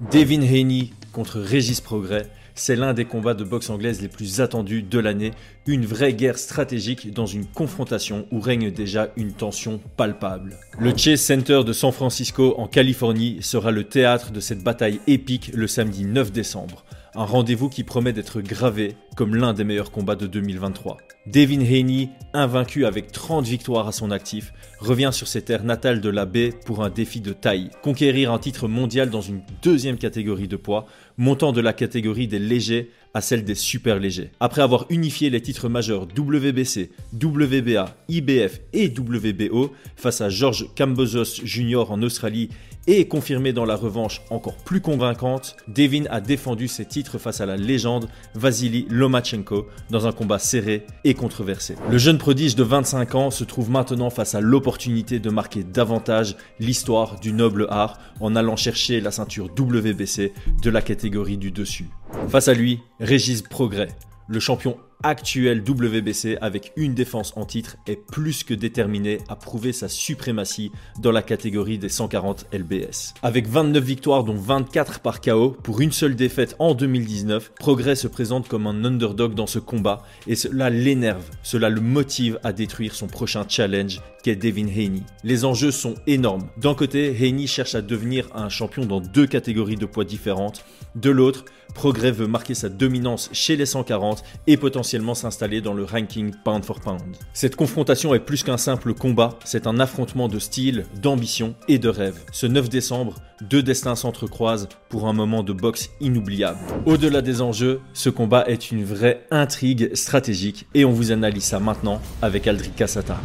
Devin Haney contre Régis Progrès, c'est l'un des combats de boxe anglaise les plus attendus de l'année, une vraie guerre stratégique dans une confrontation où règne déjà une tension palpable. Le Chase Center de San Francisco en Californie sera le théâtre de cette bataille épique le samedi 9 décembre. Un rendez-vous qui promet d'être gravé comme l'un des meilleurs combats de 2023. Devin Haney, invaincu avec 30 victoires à son actif, revient sur ses terres natales de la baie pour un défi de taille. Conquérir un titre mondial dans une deuxième catégorie de poids, montant de la catégorie des légers à celle des super légers. Après avoir unifié les titres majeurs WBC, WBA, IBF et WBO face à George Kambosos Jr. en Australie et confirmé dans la revanche encore plus convaincante, Devin a défendu ses titres face à la légende Vasily Lomachenko dans un combat serré et controversé. Le jeune prodige de 25 ans se trouve maintenant face à l'opportunité de marquer davantage l'histoire du noble art en allant chercher la ceinture WBC de la catégorie du dessus. Face à lui, Régis Progrès, le champion actuel WBC avec une défense en titre est plus que déterminé à prouver sa suprématie dans la catégorie des 140 LBS. Avec 29 victoires dont 24 par KO pour une seule défaite en 2019, Progrès se présente comme un underdog dans ce combat et cela l'énerve, cela le motive à détruire son prochain challenge qu'est Devin Haney. Les enjeux sont énormes. D'un côté, Haney cherche à devenir un champion dans deux catégories de poids différentes. De l'autre, Progrès veut marquer sa dominance chez les 140 et potentiellement s'installer dans le ranking pound for pound. Cette confrontation est plus qu'un simple combat, c'est un affrontement de style, d'ambition et de rêve. Ce 9 décembre, deux destins s'entrecroisent pour un moment de boxe inoubliable. Au-delà des enjeux, ce combat est une vraie intrigue stratégique et on vous analyse ça maintenant avec Aldric Cassata.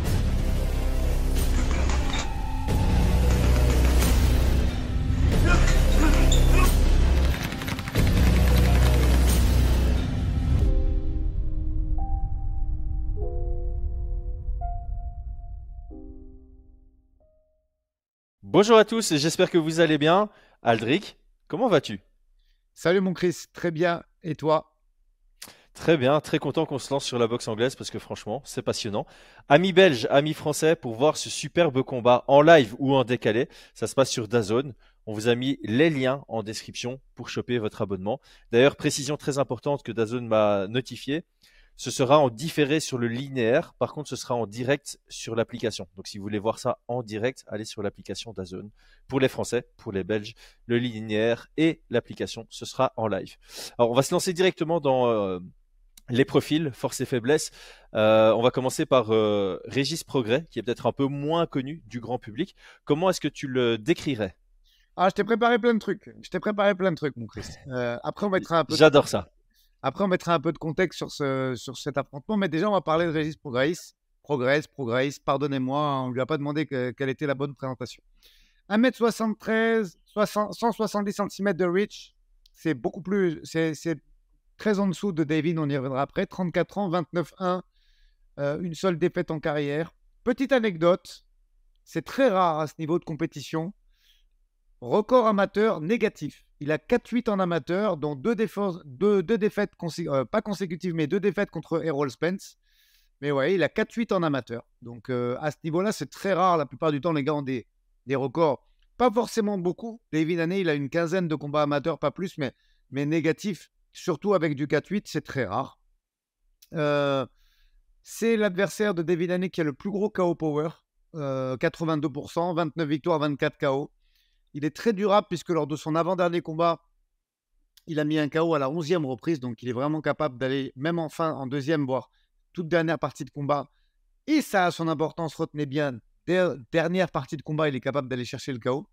Bonjour à tous, j'espère que vous allez bien. Aldric, comment vas-tu? Salut mon Chris, très bien. Et toi? Très bien, très content qu'on se lance sur la boxe anglaise parce que franchement, c'est passionnant. Amis belges, amis français, pour voir ce superbe combat en live ou en décalé, ça se passe sur Dazone. On vous a mis les liens en description pour choper votre abonnement. D'ailleurs, précision très importante que Dazone m'a notifié, ce sera en différé sur le linéaire. Par contre, ce sera en direct sur l'application. Donc, si vous voulez voir ça en direct, allez sur l'application d'Azone. Pour les Français, pour les Belges, le linéaire et l'application, ce sera en live. Alors, on va se lancer directement dans euh, les profils, force et faiblesse. Euh, on va commencer par euh, Régis Progrès, qui est peut-être un peu moins connu du grand public. Comment est-ce que tu le décrirais? Ah, je t'ai préparé plein de trucs. Je t'ai préparé plein de trucs, mon Chris. après, on va être un peu. J'adore ça. Après, on mettra un peu de contexte sur, ce, sur cet affrontement. Mais déjà, on va parler de Régis Progrès. Progrès, Progrès, pardonnez-moi, on ne lui a pas demandé quelle était la bonne présentation. 1m73, 170 cm de reach, c'est beaucoup plus. C'est très en dessous de David, on y reviendra après. 34 ans, 29-1, euh, une seule défaite en carrière. Petite anecdote, c'est très rare à ce niveau de compétition. Record amateur négatif. Il a 4-8 en amateur, dont deux, défaites, euh, pas consécutives, mais deux défaites contre Errol Spence. Mais ouais, il a 4-8 en amateur. Donc euh, à ce niveau-là, c'est très rare. La plupart du temps, les gars ont des, records. Pas forcément beaucoup. David Haney, il a une quinzaine de combats amateurs, pas plus, mais, mais négatifs. Surtout avec du 4-8, c'est très rare. Euh, c'est l'adversaire de David Haney qui a le plus gros KO power. 82%, 29 victoires, 24 KO. Il est très durable puisque lors de son avant-dernier combat, il a mis un KO à la 11e reprise. Donc, il est vraiment capable d'aller, même en fin, en deuxième, voire toute dernière partie de combat. Et ça a son importance, retenez bien. Dernière partie de combat, il est capable d'aller chercher le KO.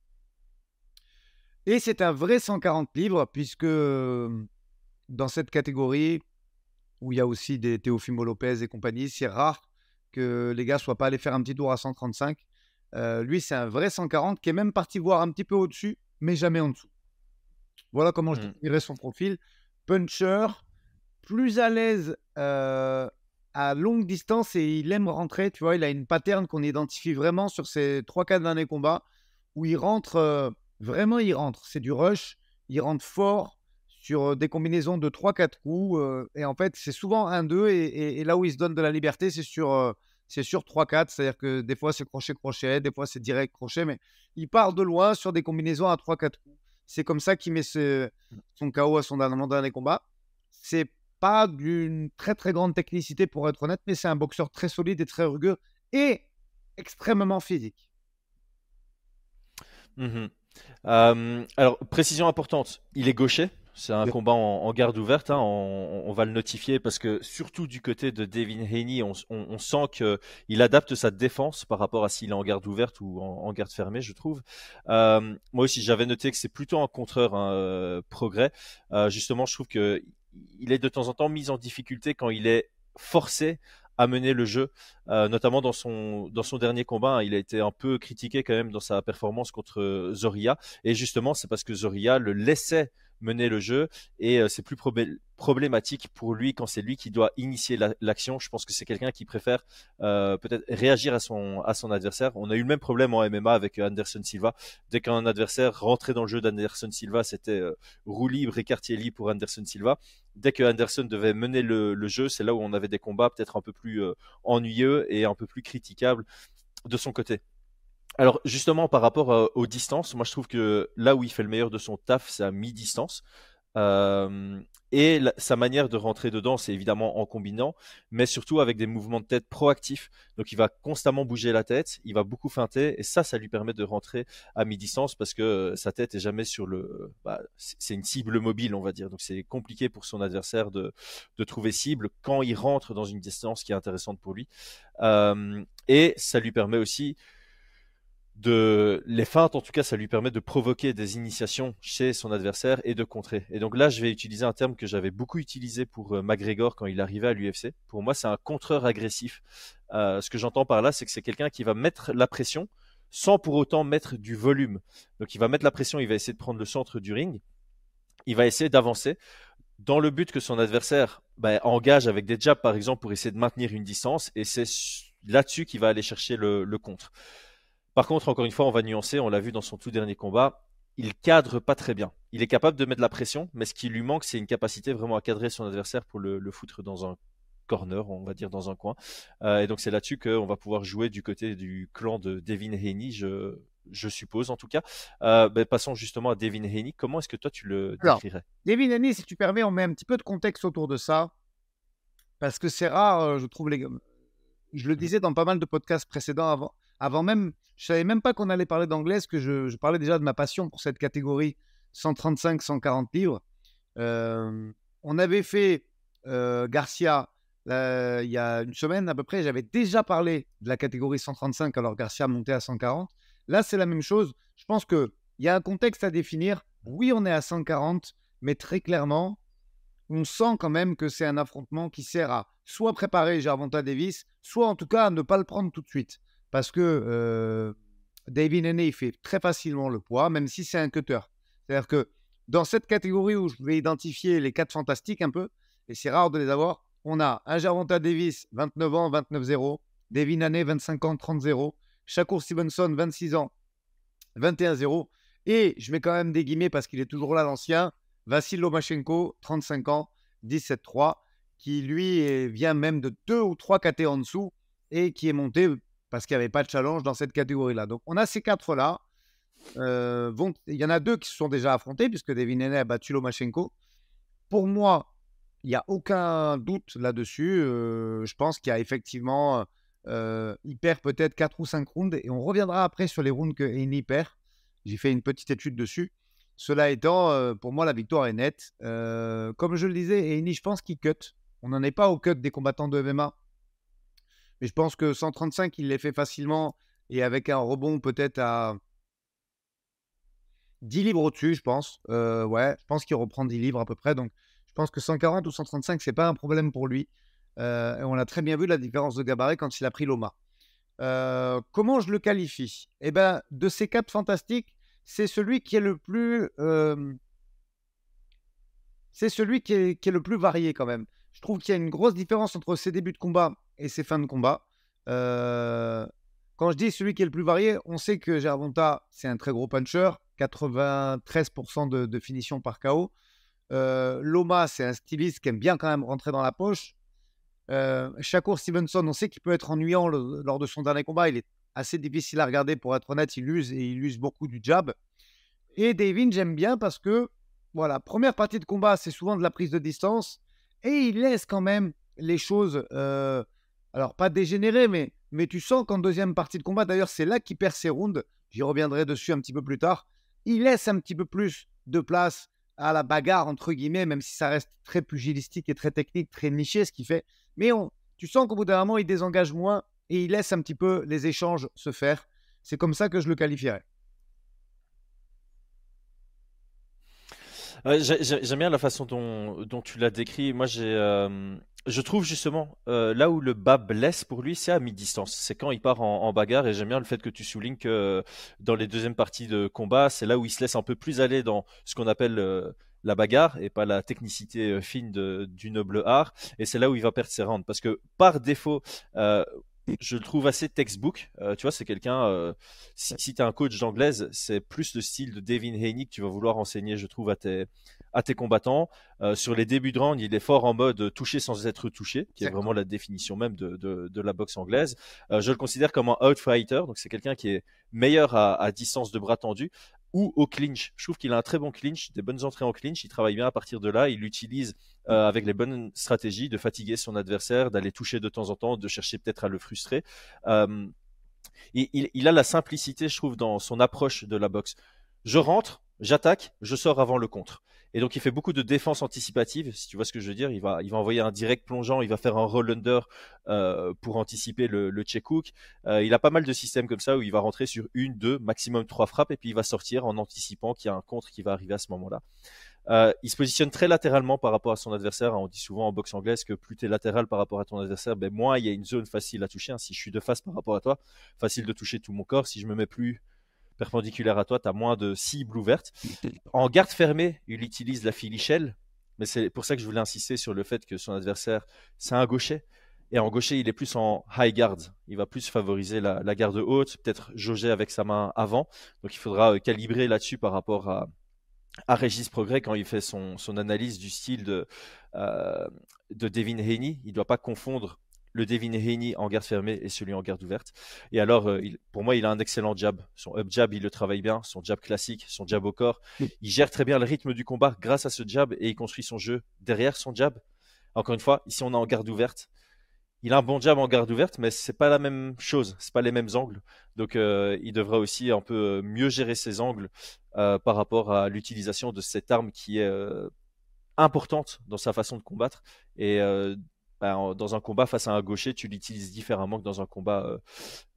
Et c'est un vrai 140 livres, puisque dans cette catégorie, où il y a aussi des Teofimo Lopez et compagnie, c'est rare que les gars soient pas allés faire un petit tour à 135. Euh, lui, c'est un vrai 140 qui est même parti voir un petit peu au-dessus, mais jamais en dessous. Voilà comment je mmh. dirais son profil. Puncher, plus à l'aise euh, à longue distance et il aime rentrer. Tu vois, il a une pattern qu'on identifie vraiment sur ses 3-4 derniers combats où il rentre, euh, vraiment il rentre. C'est du rush, il rentre fort sur des combinaisons de 3-4 coups. et en fait, c'est souvent 1-2 et, et, là où il se donne de la liberté, c'est sur c'est sur 3-4, c'est-à-dire que des fois c'est crochet-crochet, des fois c'est direct crochet, mais il part de loin sur des combinaisons à 3-4 coups. C'est comme ça qu'il met son KO à son dernier combat. C'est pas d'une très très grande technicité pour être honnête, mais c'est un boxeur très solide et très rugueux et extrêmement physique. Mmh alors, précision importante, il est gaucher? C'est un combat en, garde ouverte, hein, on, va le notifier parce que surtout du côté de Devin Haney, on, sent qu'il adapte sa défense par rapport à s'il est en garde ouverte ou en, garde fermée, je trouve. moi aussi, j'avais noté que c'est plutôt un contreur un euh, progrès. Euh, justement, je trouve que il est de temps en temps mis en difficulté quand il est forcé à mener le jeu, euh, notamment dans son, dans son dernier combat. Hein. il a été un peu critiqué quand même dans sa performance contre Zoria. Et justement, c'est parce que Zoria le laissait mener le jeu et euh, c'est plus problématique pour lui quand c'est lui qui doit initier l'action. Je pense que c'est quelqu'un qui préfère euh, peut-être réagir à son, adversaire. On a eu le même problème en MMA avec Anderson Silva. Dès qu'un adversaire rentrait dans le jeu d'Anderson Silva, c'était euh, roue libre et quartier libre pour Anderson Silva. Dès que Anderson devait mener le jeu, c'est là où on avait des combats peut-être un peu plus ennuyeux et un peu plus critiquables de son côté. Alors justement par rapport euh, aux distances, moi je trouve que là où il fait le meilleur de son taf, c'est à mi-distance. Euh, et sa manière de rentrer dedans, c'est évidemment en combinant, mais surtout avec des mouvements de tête proactifs. Donc il va constamment bouger la tête, il va beaucoup feinter, et ça, ça lui permet de rentrer à mi-distance parce que euh, sa tête est jamais sur le. Bah, c'est une cible mobile, on va dire. Donc c'est compliqué pour son adversaire de, de, trouver cible quand il rentre dans une distance qui est intéressante pour lui. Euh, et ça lui permet aussi de les feintes, en tout cas, ça lui permet de provoquer des initiations chez son adversaire et de contrer. Et donc là, je vais utiliser un terme que j'avais beaucoup utilisé pour euh, McGregor quand il arrivait à l'UFC. Pour moi, c'est un contreur agressif. Euh, ce que j'entends par là, c'est que c'est quelqu'un qui va mettre la pression sans pour autant mettre du volume. Donc il va mettre la pression, il va essayer de prendre le centre du ring, il va essayer d'avancer dans le but que son adversaire bah, engage avec des jabs par exemple pour essayer de maintenir une distance et c'est là-dessus qu'il va aller chercher le, le contre. Par contre, encore une fois, on va nuancer, on l'a vu dans son tout dernier combat, il cadre pas très bien. Il est capable de mettre de la pression, mais ce qui lui manque, c'est une capacité vraiment à cadrer son adversaire pour le, foutre dans un corner, on va dire dans un coin. Euh, et donc c'est là-dessus qu'on va pouvoir jouer du côté du clan de Devin Haney, je, suppose en tout cas. Euh, ben, passons justement à Devin Haney. Comment est-ce que toi tu le décrirais? Devin Haney, si tu permets, on met un petit peu de contexte autour de ça. Parce que c'est rare, euh, je trouve, les... je le mmh. disais dans pas mal de podcasts précédents avant, avant même, je savais même pas qu'on allait parler d'anglais, que je, parlais déjà de ma passion pour cette catégorie 135-140 livres. Euh, on avait fait euh, Garcia il y a une semaine à peu près. J'avais déjà parlé de la catégorie 135 alors Garcia montait à 140. Là, c'est la même chose. Je pense qu'il y a un contexte à définir. Oui, on est à 140, mais très clairement, on sent quand même que c'est un affrontement qui sert à soit préparer Gervonta Davis, soit en tout cas à ne pas le prendre tout de suite parce que euh, David Haney fait très facilement le poids, même si c'est un cutter. C'est-à-dire que dans cette catégorie où je vais identifier les quatre fantastiques un peu, et c'est rare de les avoir, on a un Davis, 29 ans, 29-0, David Haney, 25 ans, 30-0, Shakur Stevenson, 26 ans, 21-0, et je mets quand même des guillemets parce qu'il est toujours là, l'ancien, Vassil Lomachenko, 35 ans, 17-3, qui lui vient même de deux ou trois KT en dessous et qui est monté parce qu'il n'y avait pas de challenge dans cette catégorie-là. Donc on a ces quatre-là. Euh, il y en a deux qui se sont déjà affrontés, puisque Devin Haney a battu Lomachenko. Pour moi, il n'y a aucun doute là-dessus. Euh, je pense qu'il y a effectivement, euh, il perd peut-être 4 ou 5 rounds, et on reviendra après sur les rounds que Haney perd. J'ai fait une petite étude dessus. Cela étant, pour moi, la victoire est nette. comme je le disais, Haney, je pense qu'il cut. On n'en est pas au cut des combattants de MMA. Mais je pense que 135, il les fait facilement et avec un rebond peut-être à 10 livres au-dessus, je pense. Euh, ouais, je pense qu'il reprend 10 livres à peu près. Donc, je pense que 140 ou 135, c'est pas un problème pour lui. Euh, et on a très bien vu la différence de gabarit quand il a pris l'OMA. Euh, comment je le qualifie? Eh bien, de ces quatre fantastiques, c'est celui qui est le plus. c'est celui qui est, qui est, le plus varié quand même. Je trouve qu'il y a une grosse différence entre ses débuts de combat et ses fins de combat. Euh, quand je dis celui qui est le plus varié, on sait que Gervonta, c'est un très gros puncher, 93% de, finition par KO. Euh, Loma, c'est un styliste qui aime bien quand même rentrer dans la poche. Euh, Shakur Stevenson, on sait qu'il peut être ennuyant lors de son dernier combat. Il est assez difficile à regarder pour être honnête. Il use et il use beaucoup du jab. Et Devin, j'aime bien parce que, voilà, première partie de combat, c'est souvent de la prise de distance. Et il laisse quand même les choses, euh, alors pas dégénérer, mais, mais tu sens qu'en deuxième partie de combat, d'ailleurs, c'est là qu'il perd ses rounds. J'y reviendrai dessus un petit peu plus tard. Il laisse un petit peu plus de place à la bagarre, entre guillemets, même si ça reste très pugilistique et très technique, très niché ce qu'il fait. Mais on, tu sens qu'au bout d'un moment, il désengage moins et il laisse un petit peu les échanges se faire. C'est comme ça que je le qualifierais. J'aime bien la façon dont, tu l'as décrit. Moi, euh, je trouve justement euh, là où le bas blesse pour lui, c'est à mi-distance. C'est quand il part en, bagarre. Et j'aime bien le fait que tu soulignes que euh, dans les deuxièmes parties de combat, c'est là où il se laisse un peu plus aller dans ce qu'on appelle la bagarre et pas la technicité fine du noble art. Et c'est là où il va perdre ses rounds. Parce que par défaut, je le trouve assez textbook. Euh, tu vois, c'est quelqu'un. Euh, si, si tu es un coach d'anglaise, c'est plus le style de Devin Haney que tu vas vouloir enseigner, je trouve, à tes, à tes combattants. Euh, sur les débuts de round, il est fort en mode toucher sans être touché, qui est vraiment la définition même de, de, de la boxe anglaise. je le considère comme un outfighter, donc c'est quelqu'un qui est meilleur à, à, distance de bras tendu, ou au clinch. Je trouve qu'il a un très bon clinch, des bonnes entrées en clinch. Il travaille bien à partir de là. Il l'utilise euh, avec les bonnes stratégies de fatiguer son adversaire, d'aller toucher de temps en temps, de chercher peut-être à le frustrer. Euh, il, il, a la simplicité, je trouve, dans son approche de la boxe. Je rentre, j'attaque, je sors avant le contre. Et donc, il fait beaucoup de défense anticipative, si tu vois ce que je veux dire. Il va, il va envoyer un direct plongeant, il va faire un roll under euh, pour anticiper le, le check hook. Euh, il a pas mal de systèmes comme ça où il va rentrer sur une, deux, maximum trois frappes et puis il va sortir en anticipant qu'il y a un contre qui va arriver à ce moment-là. Euh, il se positionne très latéralement par rapport à son adversaire. On dit souvent en boxe anglaise que plus tu es latéral par rapport à ton adversaire, ben moins il y a une zone facile à toucher. Si je suis de face par rapport à toi, facile de toucher tout mon corps. Si je me mets plus perpendiculaire à toi, tu as moins de cibles ouvertes. En garde fermée, il utilise la filichelle, mais c'est pour ça que je voulais insister sur le fait que son adversaire, c'est un gaucher. Et en gaucher, il est plus en high guard. Il va plus favoriser la, garde haute, peut-être jauger avec sa main avant. Donc il faudra euh, calibrer là-dessus par rapport à, à Régis Progrès quand il fait son, analyse du style de, euh, de Devin Haney. Il ne doit pas confondre le Devin Haney en garde fermée et celui en garde ouverte. Et alors, euh, pour moi, il a un excellent jab. Son up jab, il le travaille bien. Son jab classique, son jab au corps. Il gère très bien le rythme du combat grâce à ce jab et il construit son jeu derrière son jab. Encore une fois, ici, on est en garde ouverte. Il a un bon jab en garde ouverte, mais c'est pas la même chose, c'est pas les mêmes angles. Donc, euh, il devra aussi un peu euh, mieux gérer ses angles par rapport à l'utilisation de cette arme qui est importante dans sa façon de combattre et bah, dans un combat face à un gaucher, tu l'utilises différemment que dans un combat euh,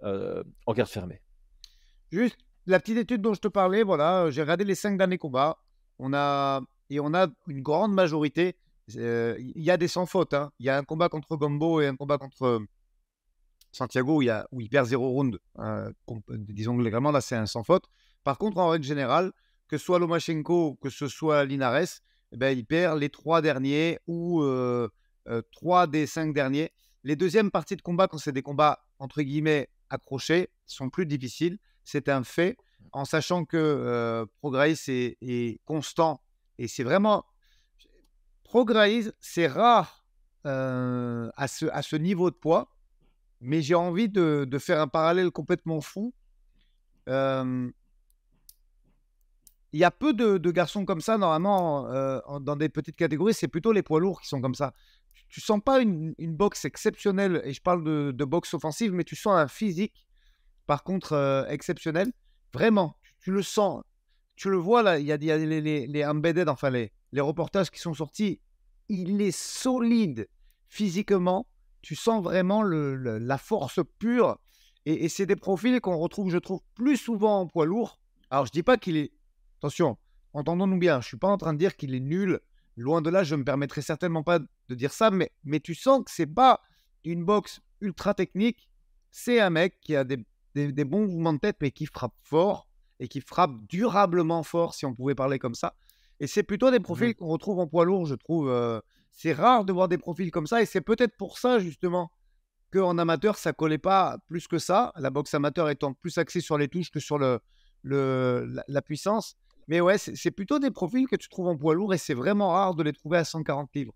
euh, en garde fermée. Juste la petite étude dont je te parlais, voilà, j'ai regardé les cinq derniers combats. On a et on a une grande majorité. Euh, il y a des sans fautes. Hein. Il y a un combat contre Gombo et un combat contre Santiago où il, où perd zéro round. disons légalement, là, c'est un sans faute. Par contre, en règle générale, que ce soit Lomachenko, que ce soit Linares, eh ben, il perd les trois derniers euh, trois des cinq derniers. Les deuxièmes parties de combat, quand c'est des combats entre guillemets accrochés, sont plus difficiles. C'est un fait, en sachant que euh, est, constant et c'est vraiment Progress, c'est rare euh, à, ce, à ce niveau de poids, mais j'ai envie de, de, faire un parallèle complètement fou. Euh, il y a peu de, garçons comme ça, normalement, euh, dans des petites catégories, c'est plutôt les poids lourds qui sont comme ça tu sens pas une, boxe exceptionnelle, et je parle de, boxe offensive, mais tu sens un physique, par contre, euh, exceptionnel. Vraiment, tu, le sens. Tu le vois là, il y a, les, embedded, enfin les, les reportages qui sont sortis. Il est solide physiquement. Tu sens vraiment la force pure. Et, et c'est des profils qu'on retrouve, je trouve, plus souvent en poids lourd. Alors, je dis pas qu'il est. Attention, entendons-nous bien, je suis pas en train de dire qu'il est nul Loin de là, je ne me permettrai certainement pas de dire ça, mais, mais tu sens que c'est pas une boxe ultra technique. C'est un mec qui a des, bons mouvements de tête, mais qui frappe fort et qui frappe durablement fort, si on pouvait parler comme ça. Et c'est plutôt des profils mmh qu'on retrouve en poids lourd, je trouve. Euh, c'est rare de voir des profils comme ça, et c'est peut-être pour ça, justement, qu'en amateur, ça collait pas plus que ça. La boxe amateur étant plus axée sur les touches que sur le, le, la puissance. Mais ouais, c'est plutôt des profils que tu trouves en poids lourd et c'est vraiment rare de les trouver à 140 livres.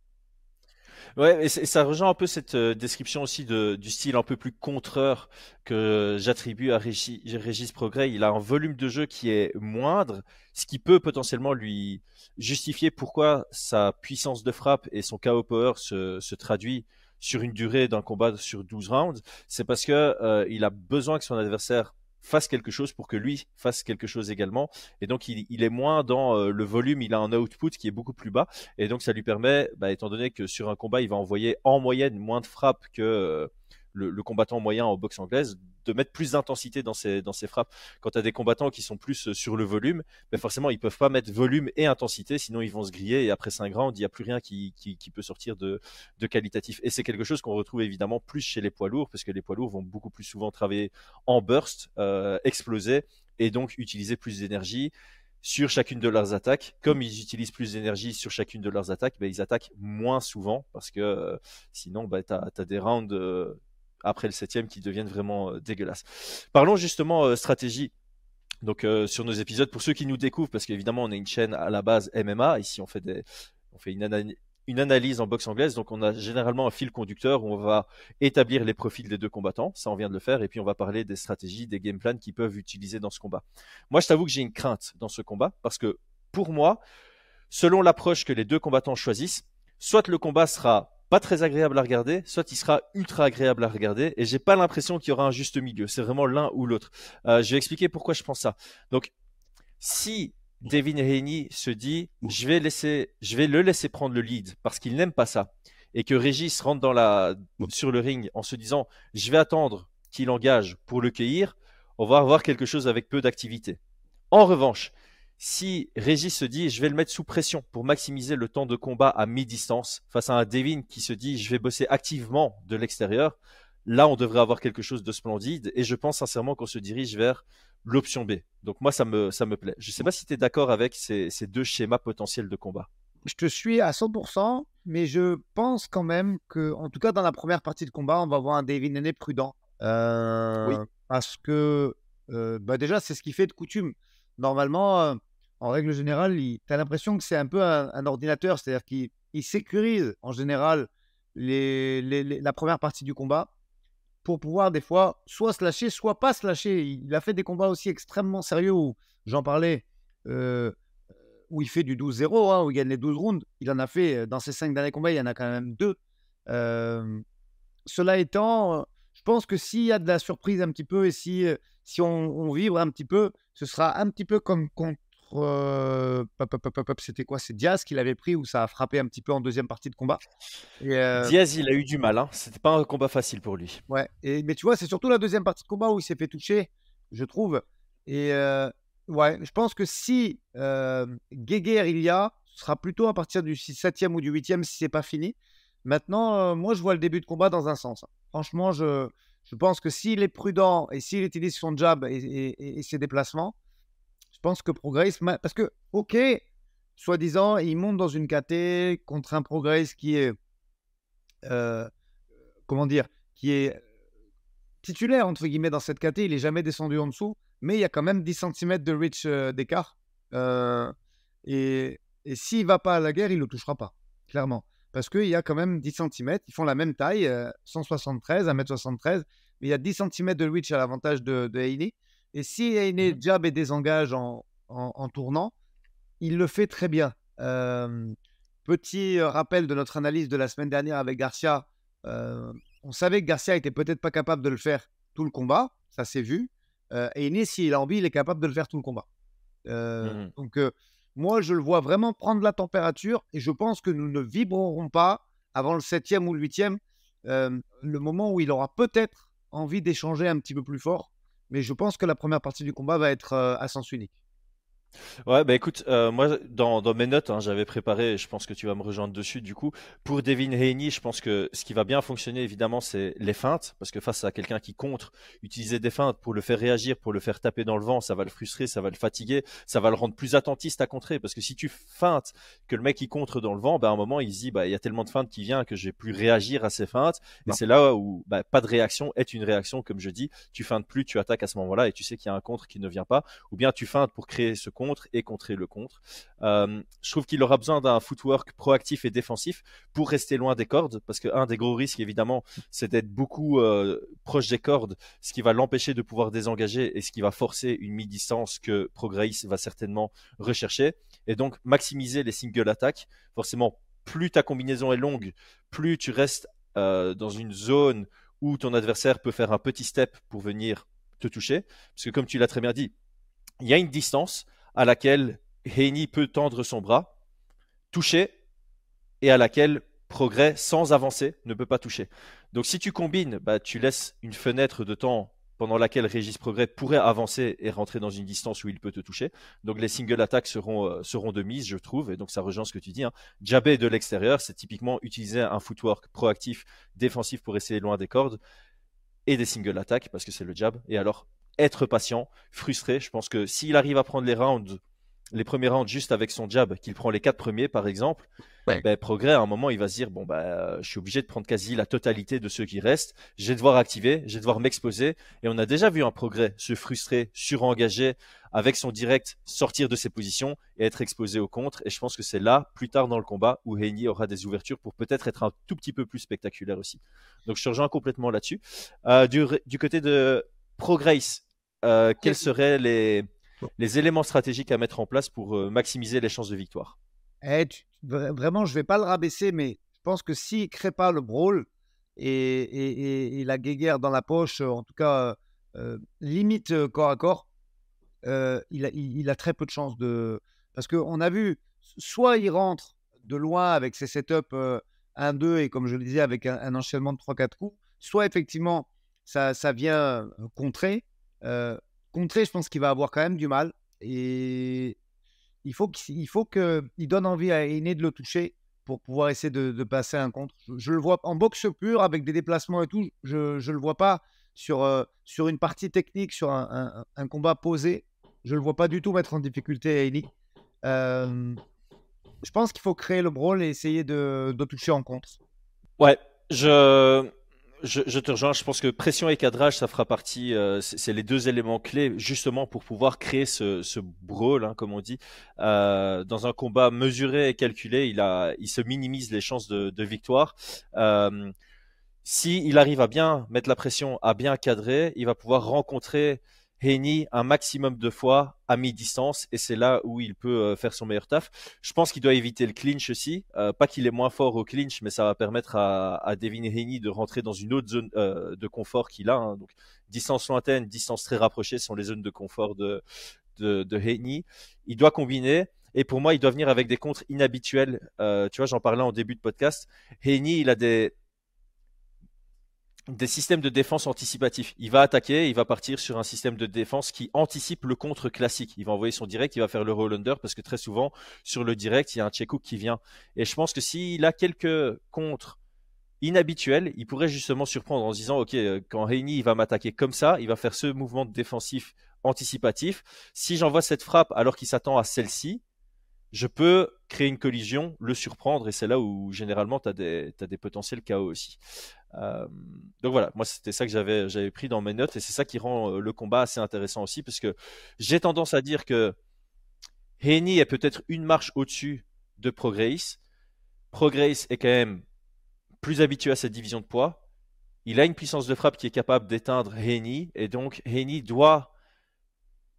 Ouais, et, ça rejoint un peu cette euh, description aussi de, du style un peu plus contreur que j'attribue à Régis, Progrès. Il a un volume de jeu qui est moindre, ce qui peut potentiellement lui justifier pourquoi sa puissance de frappe et son KO power se, se traduit sur une durée d'un combat sur 12 rounds. C'est parce que euh, il a besoin que son adversaire fasse quelque chose pour que lui fasse quelque chose également. Et donc, il, est moins dans euh, le volume, il a un output qui est beaucoup plus bas. Et donc, ça lui permet, bah, étant donné que sur un combat, il va envoyer en moyenne moins de frappes que le, combattant moyen en boxe anglaise, de mettre plus d'intensité dans ses, dans ses frappes. Quand tu as des combattants qui sont plus euh, sur le volume, ben forcément, ils peuvent pas mettre volume et intensité, sinon ils vont se griller et après 5 rounds, il n'y a plus rien qui, qui, peut sortir de, de qualitatif. Et c'est quelque chose qu'on retrouve évidemment plus chez les poids lourds, parce que les poids lourds vont beaucoup plus souvent travailler en burst, euh, exploser, et donc utiliser plus d'énergie sur chacune de leurs attaques. Comme ils utilisent plus d'énergie sur chacune de leurs attaques, ben, ils attaquent moins souvent parce que euh, sinon, ben, tu as, des rounds après le septième qui deviennent vraiment euh, dégueulasses. Parlons justement euh, stratégie. Donc euh, sur nos épisodes, pour ceux qui nous découvrent, parce qu'évidemment on est une chaîne à la base MMA, ici on fait on fait une, une analyse en boxe anglaise, donc on a généralement un fil conducteur où on va établir les profils des deux combattants, ça on vient de le faire, et puis on va parler des stratégies, des game plans qu'ils peuvent utiliser dans ce combat. Moi je t'avoue que j'ai une crainte dans ce combat, parce que pour moi, selon l'approche que les deux combattants choisissent, soit le combat sera pas très agréable à regarder, soit il sera ultra agréable à regarder, et j'ai pas l'impression qu'il y aura un juste milieu. C'est vraiment l'un ou l'autre. Euh, je vais expliquer pourquoi je pense ça. Donc, si Devin Haney se dit, je vais laisser, je vais le laisser prendre le lead parce qu'il n'aime pas ça, et que Régis rentre dans la, sur le ring en se disant, je vais attendre qu'il engage pour le cueillir, on va avoir quelque chose avec peu d'activité. En revanche, si Régis se dit je vais le mettre sous pression pour maximiser le temps de combat à mi-distance face à un Devin qui se dit je vais bosser activement de l'extérieur, là on devrait avoir quelque chose de splendide et je pense sincèrement qu'on se dirige vers l'option B. Donc moi ça me, ça me plaît. Je ne sais pas si tu es d'accord avec ces, deux schémas potentiels de combat. Je te suis à 100%, mais je pense quand même que, en tout cas dans la première partie de combat, on va voir un Devin Aîné prudent. Euh, oui. Parce que euh, bah déjà c'est ce qu'il fait de coutume. Normalement, euh, en règle générale, tu as l'impression que c'est un peu un, ordinateur, c'est-à-dire qu'il sécurise en général la première partie du combat pour pouvoir des fois soit se lâcher, soit pas se lâcher. Il a fait des combats aussi extrêmement sérieux où j'en parlais, euh, où il fait du 12-0, hein, où il gagne les 12 rounds. Il en a fait euh, dans ses 5 derniers combats, il y en a quand même deux. Euh, cela étant, je pense que s'il y a de la surprise un petit peu et si, si on, on vibre un petit peu, ce sera un petit peu comme contre c'était quoi? C'est Diaz qui l'avait pris où ça a frappé un petit peu en deuxième partie de combat? Diaz, il a eu du mal. Hein. C'était pas un combat facile pour lui. Ouais. Et, mais tu vois, c'est surtout la deuxième partie de combat où il s'est fait toucher, je trouve. Et ouais, je pense que si euh, Guéguer il y a, ce sera plutôt à partir du 7e ou du 8e si c'est pas fini. Maintenant, moi, je vois le début de combat dans un sens. Hein. Franchement, je, je pense que s'il est prudent et s'il utilise son jab et ses déplacements, je pense que Progress, parce que, ok, soi-disant, il monte dans une KT contre un Progress qui est, euh, comment dire, qui est titulaire, entre guillemets, dans cette KT. Il n'est jamais descendu en dessous, mais il y a quand même 10 cm de reach euh, d'écart. Euh, et, et s'il va pas à la guerre, il ne le touchera pas, clairement. Parce qu'il y a quand même 10 cm, ils font la même taille, 173, 1m73, mais il y a 10 cm de reach à l'avantage de, de et si Aine mmh jab et désengage en, en, tournant, il le fait très bien. petit rappel de notre analyse de la semaine dernière avec Garcia. on savait que Garcia était peut-être pas capable de le faire tout le combat, ça s'est vu. et s'il a envie, il est capable de le faire tout le combat. Mmh donc, moi, je le vois vraiment prendre la température et je pense que nous ne vibrerons pas avant le septième ou le huitième, le moment où il aura peut-être envie d'échanger un petit peu plus fort mais je pense que la première partie du combat va être euh, à sens unique. Ouais, bah écoute, euh, moi dans, dans mes notes, hein, j'avais préparé, je pense que tu vas me rejoindre dessus du coup. Pour Devin Haney, je pense que ce qui va bien fonctionner évidemment, c'est les feintes, parce que face à quelqu'un qui contre, utiliser des feintes pour le faire réagir, pour le faire taper dans le vent, ça va le frustrer, ça va le fatiguer, ça va le rendre plus attentiste à contrer, parce que si tu feintes que le mec il contre dans le vent, bah à un moment il se dit, bah il y a tellement de feintes qui vient que je vais plus réagir à ces feintes, et c'est là où bah, pas de réaction est une réaction, comme je dis, tu feintes plus, tu attaques à ce moment-là, et tu sais qu'il y a un contre qui ne vient pas, ou bien tu feintes pour créer ce contre et contrer le contre. Euh, je trouve qu'il aura besoin d'un footwork proactif et défensif pour rester loin des cordes, parce qu'un des gros risques, évidemment, c'est d'être beaucoup euh, proche des cordes, ce qui va l'empêcher de pouvoir désengager et ce qui va forcer une mi-distance que Progress va certainement rechercher. Et donc, maximiser les single attaques, forcément, plus ta combinaison est longue, plus tu restes euh, dans une zone où ton adversaire peut faire un petit step pour venir te toucher. Parce que comme tu l'as très bien dit, il y a une distance à laquelle Heini peut tendre son bras, toucher, et à laquelle Progrès, sans avancer, ne peut pas toucher. Donc si tu combines, bah, tu laisses une fenêtre de temps pendant laquelle Régis Progrès pourrait avancer et rentrer dans une distance où il peut te toucher. Donc les single attaques seront, euh, seront de mise, je trouve, et donc ça rejoint ce que tu dis. Hein. Jabber de l'extérieur, c'est typiquement utiliser un footwork proactif, défensif pour essayer loin des cordes, et des single attaques, parce que c'est le jab. Et alors, être patient, frustré, je pense que s'il arrive à prendre les rounds les premiers rounds juste avec son jab, qu'il prend les quatre premiers par exemple, ben, progrès à un moment il va se dire bon bah je suis obligé de prendre quasi la totalité de ceux qui restent, je vais devoir activer, je vais devoir m'exposer. Et on a déjà vu un progrès se frustrer, surengager avec son direct, sortir de ses positions et être exposé au contre. Et je pense que c'est là plus tard dans le combat où Heini aura des ouvertures pour peut-être être un tout petit peu plus spectaculaire aussi. Donc je te rejoins complètement là-dessus. Euh, du, du, côté de Progress, euh, quels seraient les les éléments stratégiques à mettre en place pour euh, maximiser les chances de victoire? Eh, Vraiment, je ne vais pas le rabaisser, mais je pense que s'il ne crée pas le brawl et, la guéguerre dans la poche, en tout cas euh, limite corps à corps, euh, il, a, très peu de chances de. Parce qu'on a vu, soit il rentre de loin avec ses setups 1-2 et comme je le disais, avec un, enchaînement de 3-4 coups, soit effectivement ça, ça vient contrer. Contrer, je pense qu'il va avoir quand même du mal. Et il faut qu'il faut qu'il donne envie à Aîné de le toucher pour pouvoir essayer de, passer un contre. Je, le vois en boxe pure avec des déplacements et tout. Je ne le vois pas sur, euh, sur une partie technique, sur un, combat posé. Je le vois pas du tout mettre en difficulté Aîné. Euh, je pense qu'il faut créer le brawl et essayer de, de toucher en contre. Ouais, je, je, te rejoins. Je pense que pression et cadrage, ça fera partie. Euh, c'est les deux éléments clés justement pour pouvoir créer ce, ce brawl, hein, comme on dit, euh, dans un combat mesuré et calculé. Il a, il se minimise les chances de, de victoire. Euh, si il arrive à bien mettre la pression, à bien cadrer, il va pouvoir rencontrer Heini un maximum de fois à mi-distance et c'est là où il peut euh, faire son meilleur taf. Je pense qu'il doit éviter le clinch aussi. Euh, pas qu'il est moins fort au clinch, mais ça va permettre à, à Devin Heini de rentrer dans une autre zone euh, de confort qu'il a. Hein. Donc, distance lointaine, distance très rapprochée sont les zones de confort de, de, de Il doit combiner. Et pour moi, il doit venir avec des contres inhabituels. tu vois, j'en parlais en début de podcast. Heini, il a des, des systèmes de défense anticipatifs. Il va attaquer, il va partir sur un système de défense qui anticipe le contre classique. Il va envoyer son direct, il va faire le roll under parce que très souvent sur le direct, il y a un check qui vient. Et je pense que s'il a quelques contres inhabituels, il pourrait justement surprendre en se disant OK, euh, quand Reini il va m'attaquer comme ça, il va faire ce mouvement défensif anticipatif. Si j'envoie cette frappe alors qu'il s'attend à celle-ci, je peux créer une collision, le surprendre, et c'est là où généralement tu as des potentiels KO aussi. Euh, donc voilà, moi c'était ça que j'avais, j'avais pris dans mes notes, et c'est ça qui rend euh, le combat assez intéressant aussi, parce que j'ai tendance à dire que Heini est peut-être une marche au-dessus de Progress. Progress est quand même plus habitué à cette division de poids. Il a une puissance de frappe qui est capable d'éteindre Heini, et donc Heini doit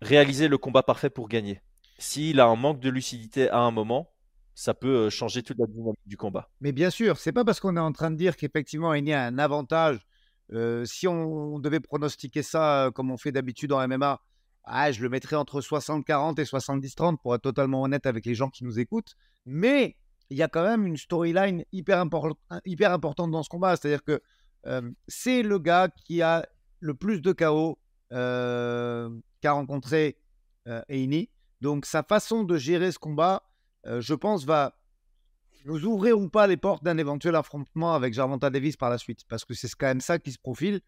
réaliser le combat parfait pour gagner s'il a un manque de lucidité à un moment, ça peut euh, changer toute la dynamique du combat. Mais bien sûr, c'est pas parce qu'on est en train de dire qu'effectivement il a un avantage. Euh, si on, devait pronostiquer ça euh, comme on fait d'habitude en MMA, ah, je le mettrais entre 60-40 et 70-30 pour être totalement honnête avec les gens qui nous écoutent. Mais il y a quand même une storyline hyper, hyper importante dans ce combat. C'est-à-dire que c'est le gars qui a le plus de KO qu'a rencontré Eini. Donc sa façon de gérer ce combat, euh, je pense, va nous ouvrir ou pas les portes d'un éventuel affrontement avec Jarvanta Davis par la suite, parce que c'est quand même ça qui se profile.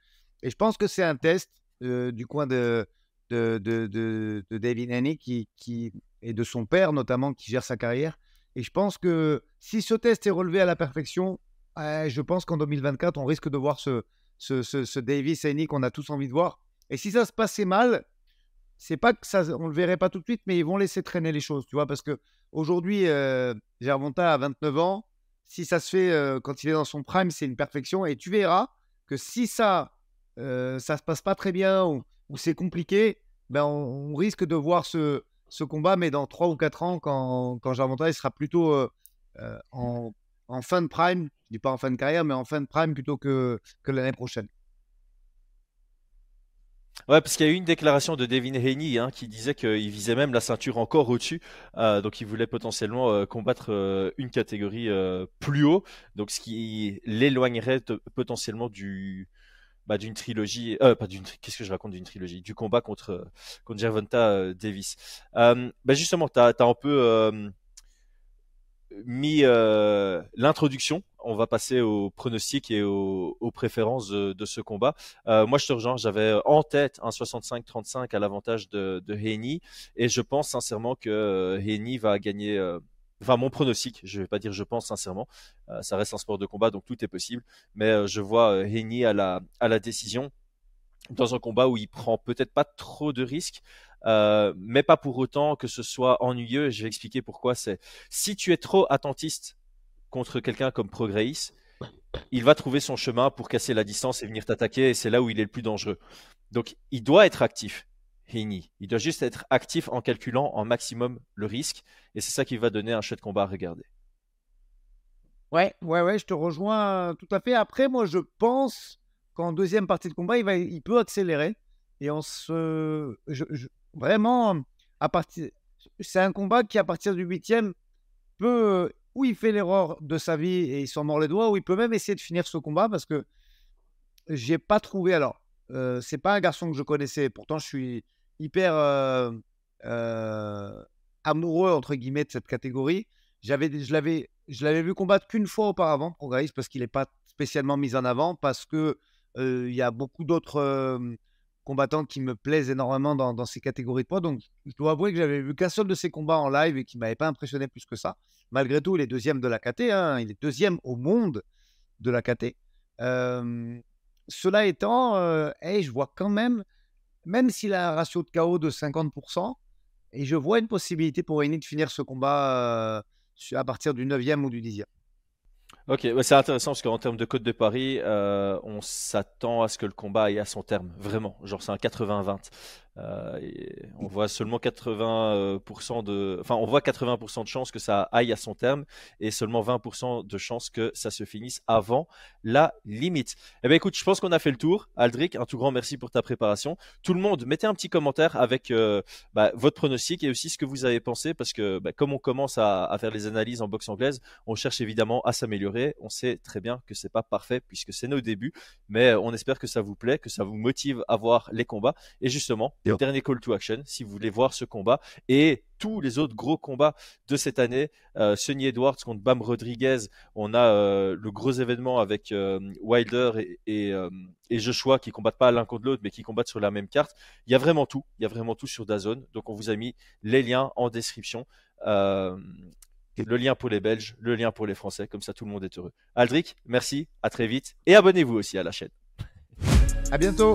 Et je pense que c'est un test euh, du coin de, de, de, David Haney qui, qui, et de son père notamment qui gère sa carrière. Et je pense que si ce test est relevé à la perfection, je pense qu'en 2024, on risque de voir ce, ce, ce, Davis Haney qu'on a tous envie de voir. Et si ça se passait mal, c'est pas que ça, on le verrait pas tout de suite, mais ils vont laisser traîner les choses, tu vois, parce que aujourd'hui, euh, Gervonta a 29 ans. Si ça se fait euh, quand il est dans son prime, c'est une perfection. Et tu verras que si ça, euh, ça se passe pas très bien ou, c'est compliqué, ben on, risque de voir ce, ce combat, mais dans 3 ou 4 ans, quand, quand Gervonta il sera plutôt euh, euh, en, en, fin de prime, je dis pas en fin de carrière, mais en fin de prime plutôt que, que l'année prochaine. Ouais, parce qu'il y a eu une déclaration de Devin Haney hein, qui disait qu'il visait même la ceinture encore au-dessus. Euh, donc il voulait potentiellement euh, combattre euh, une catégorie plus haut. Donc ce qui l'éloignerait potentiellement du bah, d'une trilogie. pas d'une. Qu'est-ce que je raconte d'une trilogie? Du combat contre contre Gervonta Davis. bah justement, tu as, un peu mis l'introduction on va passer aux pronostics et aux, préférences de, ce combat. Euh, moi, je te rejoins. J'avais en tête un 65-35 à l'avantage de, de et je pense sincèrement que euh, Heini va gagner. Euh, enfin, mon pronostic, je ne vais pas dire je pense sincèrement, ça reste un sport de combat, donc tout est possible. Mais je vois Heini à la, à la décision dans un combat où il prend peut-être pas trop de risques, mais pas pour autant que ce soit ennuyeux. Je vais expliquer pourquoi. C'est si tu es trop attentiste contre quelqu'un comme Progreis, il va trouver son chemin pour casser la distance et venir t'attaquer, et c'est là où il est le plus dangereux. Donc, il doit être actif, Heini. Il doit juste être actif en calculant en maximum le risque, et c'est ça qui va donner un chouette combat à regarder. Ouais, ouais, ouais, je te rejoins tout à fait. Après, moi, je pense qu'en deuxième partie de combat, il, va, il peut accélérer. Et on se. vraiment, à partir. C'est un combat qui, à partir du huitième, peut où il fait l'erreur de sa vie et il s'en mord les doigts, ou il peut même essayer de finir ce combat parce que j'ai pas trouvé. Alors, euh, c'est pas un garçon que je connaissais, pourtant je suis hyper euh, euh, amoureux entre guillemets de cette catégorie. J'avais, je l'avais, je l'avais vu combattre qu'une fois auparavant, Progress, parce qu'il n'est pas spécialement mis en avant, parce que il y a beaucoup d'autres combattants qui me plaisent énormément dans, ces catégories de poids. Donc, je dois avouer que j'avais vu qu'un seul de ses combats en live et qui m'avait pas impressionné plus que ça. Malgré tout, il est deuxième de la KT. Hein. il est deuxième au monde de la KT. cela étant, je vois quand même, même s'il a un ratio de KO de 50%, et je vois une possibilité pour Eni de finir ce combat à partir du 9e ou du 10e. Ok, c'est intéressant parce qu'en termes de Côte de Paris, euh, on s'attend à ce que le combat aille à son terme, vraiment. Genre, c'est un 80-20. Euh, on voit seulement 80% de, enfin, on voit 80% de chances que ça aille à son terme et seulement 20% de chances que ça se finisse avant la limite. Eh bien, écoute, je pense qu'on a fait le tour. Aldric, un tout grand merci pour ta préparation. Tout le monde, mettez un petit commentaire avec euh, bah, votre pronostic et aussi ce que vous avez pensé parce que, bah, comme on commence à, à, faire les analyses en boxe anglaise, on cherche évidemment à s'améliorer. On sait très bien que c'est pas parfait puisque c'est nos débuts, mais on espère que ça vous plaît, que ça vous motive à voir les combats et justement Dernier call to action, si vous voulez voir ce combat et tous les autres gros combats de cette année. Euh, Sonny Edwards contre Bam Rodriguez. On a euh, le gros événement avec euh, Wilder et, et, Joshua qui combattent pas l'un contre l'autre, mais qui combattent sur la même carte. Il y a vraiment tout. Il y a vraiment tout sur Dazone. Donc on vous a mis les liens en description. le lien pour les Belges, le lien pour les Français, comme ça tout le monde est heureux. Aldric, merci, à très vite et abonnez-vous aussi à la chaîne. À bientôt.